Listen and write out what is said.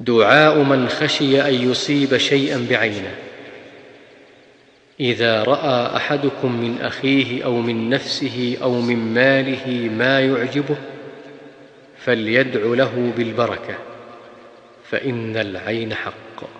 دعاء من خشي أن يصيب شيئا بعينه. إذا رأى أحدكم من أخيه أو من نفسه أو من ماله ما يعجبه فليدع له بالبركة فإن العين حق.